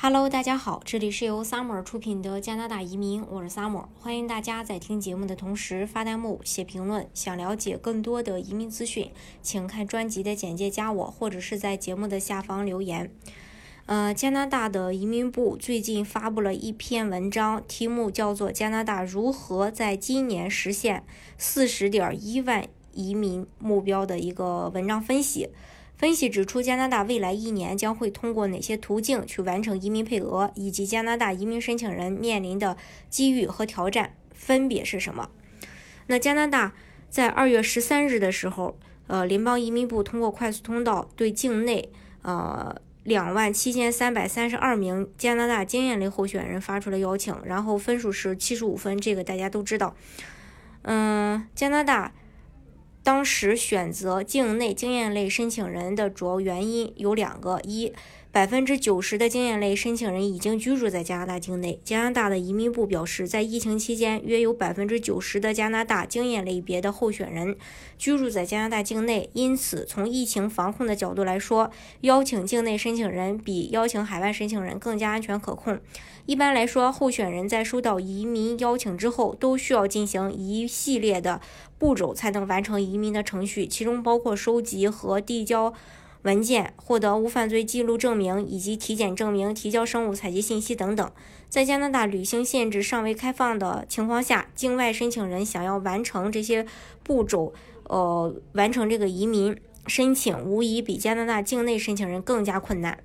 Hello，大家好，这里是由 Summer 出品的加拿大移民，我是 Summer，欢迎大家在听节目的同时发弹幕、写评论。想了解更多的移民资讯，请看专辑的简介加我，或者是在节目的下方留言。呃，加拿大的移民部最近发布了一篇文章，题目叫做《加拿大如何在今年实现四十点一万移民目标》的一个文章分析。分析指出，加拿大未来一年将会通过哪些途径去完成移民配额，以及加拿大移民申请人面临的机遇和挑战分别是什么？那加拿大在二月十三日的时候，呃，联邦移民部通过快速通道对境内呃两万七千三百三十二名加拿大经验类候选人发出了邀请，然后分数是七十五分，这个大家都知道。嗯，加拿大。当时选择境内经验类申请人的主要原因有两个：一，百分之九十的经验类申请人已经居住在加拿大境内。加拿大的移民部表示，在疫情期间，约有百分之九十的加拿大经验类别的候选人居住在加拿大境内。因此，从疫情防控的角度来说，邀请境内申请人比邀请海外申请人更加安全可控。一般来说，候选人在收到移民邀请之后，都需要进行一系列的步骤才能完成移民的程序，其中包括收集和递交文件、获得无犯罪记录证明以及体检证明、提交生物采集信息等等。在加拿大旅行限制尚未开放的情况下，境外申请人想要完成这些步骤，呃，完成这个移民申请，无疑比加拿大境内申请人更加困难。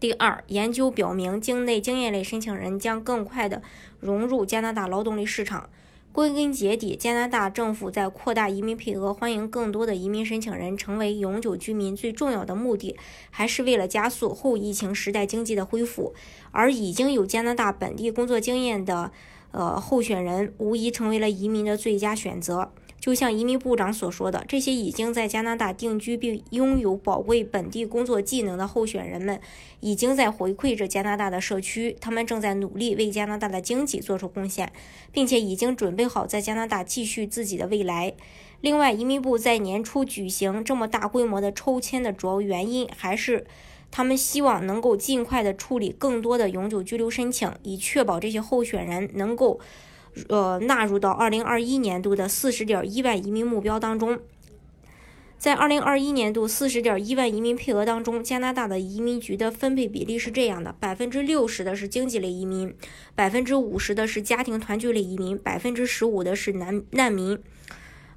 第二，研究表明，境内经验类申请人将更快地融入加拿大劳动力市场。归根结底，加拿大政府在扩大移民配额、欢迎更多的移民申请人成为永久居民最重要的目的，还是为了加速后疫情时代经济的恢复。而已经有加拿大本地工作经验的，呃，候选人，无疑成为了移民的最佳选择。就像移民部长所说的，这些已经在加拿大定居并拥有宝贵本地工作技能的候选人们，已经在回馈着加拿大的社区。他们正在努力为加拿大的经济做出贡献，并且已经准备好在加拿大继续自己的未来。另外，移民部在年初举行这么大规模的抽签的主要原因，还是他们希望能够尽快的处理更多的永久居留申请，以确保这些候选人能够。呃，纳入到二零二一年度的四十点一万移民目标当中。在二零二一年度四十点一万移民配额当中，加拿大的移民局的分配比例是这样的：百分之六十的是经济类移民，百分之五十的是家庭团聚类移民，百分之十五的是难难民。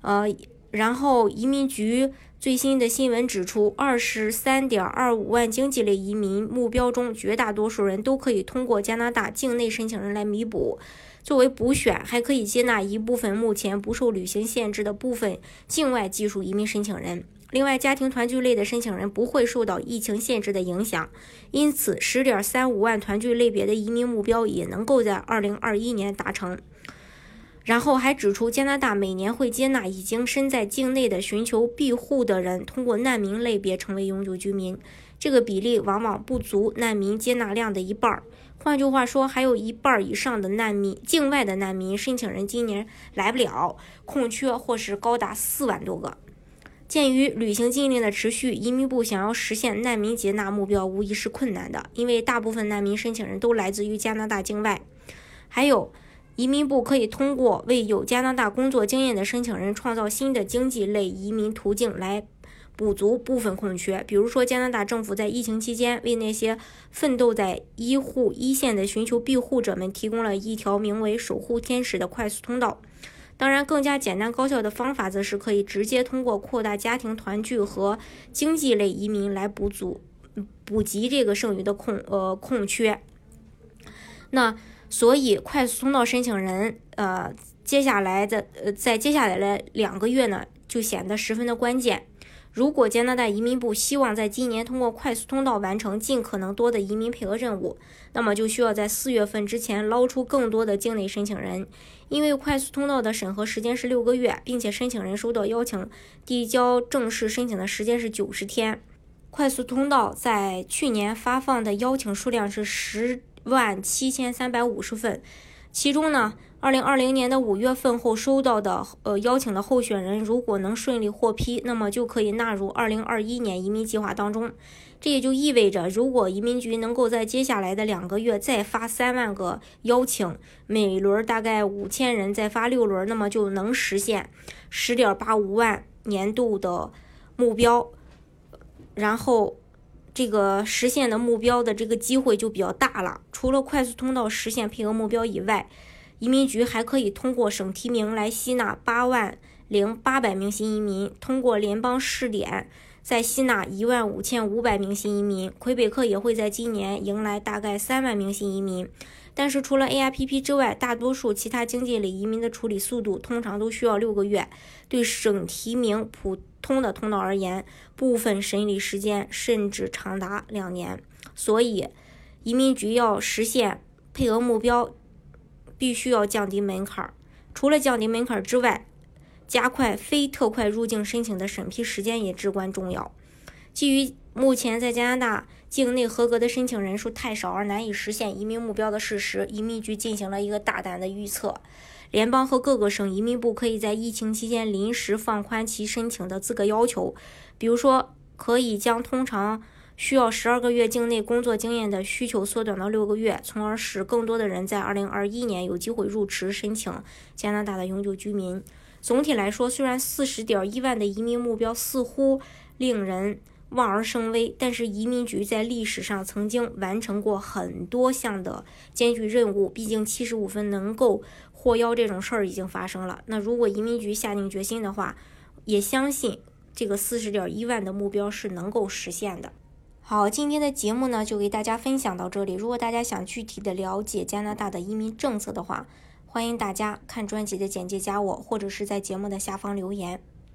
呃，然后移民局最新的新闻指出，二十三点二五万经济类移民目标中，绝大多数人都可以通过加拿大境内申请人来弥补。作为补选，还可以接纳一部分目前不受旅行限制的部分境外技术移民申请人。另外，家庭团聚类的申请人不会受到疫情限制的影响，因此十点三五万团聚类别的移民目标也能够在二零二一年达成。然后还指出，加拿大每年会接纳已经身在境内的寻求庇护的人，通过难民类别成为永久居民。这个比例往往不足难民接纳量的一半儿。换句话说，还有一半儿以上的难民，境外的难民申请人今年来不了，空缺或是高达四万多个。鉴于旅行禁令的持续，移民部想要实现难民接纳目标无疑是困难的，因为大部分难民申请人都来自于加拿大境外。还有，移民部可以通过为有加拿大工作经验的申请人创造新的经济类移民途径来。补足部分空缺，比如说加拿大政府在疫情期间为那些奋斗在医护一线的寻求庇护者们提供了一条名为“守护天使”的快速通道。当然，更加简单高效的方法则是可以直接通过扩大家庭团聚和经济类移民来补足、补及这个剩余的空呃空缺。那所以，快速通道申请人呃接下来的呃在接下来的两个月呢，就显得十分的关键。如果加拿大移民部希望在今年通过快速通道完成尽可能多的移民配额任务，那么就需要在四月份之前捞出更多的境内申请人。因为快速通道的审核时间是六个月，并且申请人收到邀请递交正式申请的时间是九十天。快速通道在去年发放的邀请数量是十万七千三百五十份。其中呢，二零二零年的五月份后收到的呃邀请的候选人，如果能顺利获批，那么就可以纳入二零二一年移民计划当中。这也就意味着，如果移民局能够在接下来的两个月再发三万个邀请，每轮大概五千人，再发六轮，那么就能实现十点八五万年度的目标。然后。这个实现的目标的这个机会就比较大了。除了快速通道实现配额目标以外，移民局还可以通过省提名来吸纳八万零八百名新移民，通过联邦试点再吸纳一万五千五百名新移民。魁北克也会在今年迎来大概三万名新移民。但是除了 AIPP 之外，大多数其他经济类移民的处理速度通常都需要六个月。对省提名普通的通道而言，部分审理时间甚至长达两年。所以，移民局要实现配额目标，必须要降低门槛。除了降低门槛之外，加快非特快入境申请的审批时间也至关重要。基于目前在加拿大境内合格的申请人数太少而难以实现移民目标的事实，移民局进行了一个大胆的预测：联邦和各个省移民部可以在疫情期间临时放宽其申请的资格要求，比如说可以将通常需要十二个月境内工作经验的需求缩短到六个月，从而使更多的人在二零二一年有机会入池申请加拿大的永久居民。总体来说，虽然四十点一万的移民目标似乎令人。望而生畏，但是移民局在历史上曾经完成过很多项的艰巨任务，毕竟七十五分能够获邀这种事儿已经发生了。那如果移民局下定决心的话，也相信这个四十点一万的目标是能够实现的。好，今天的节目呢就给大家分享到这里。如果大家想具体的了解加拿大的移民政策的话，欢迎大家看专辑的简介加我，或者是在节目的下方留言。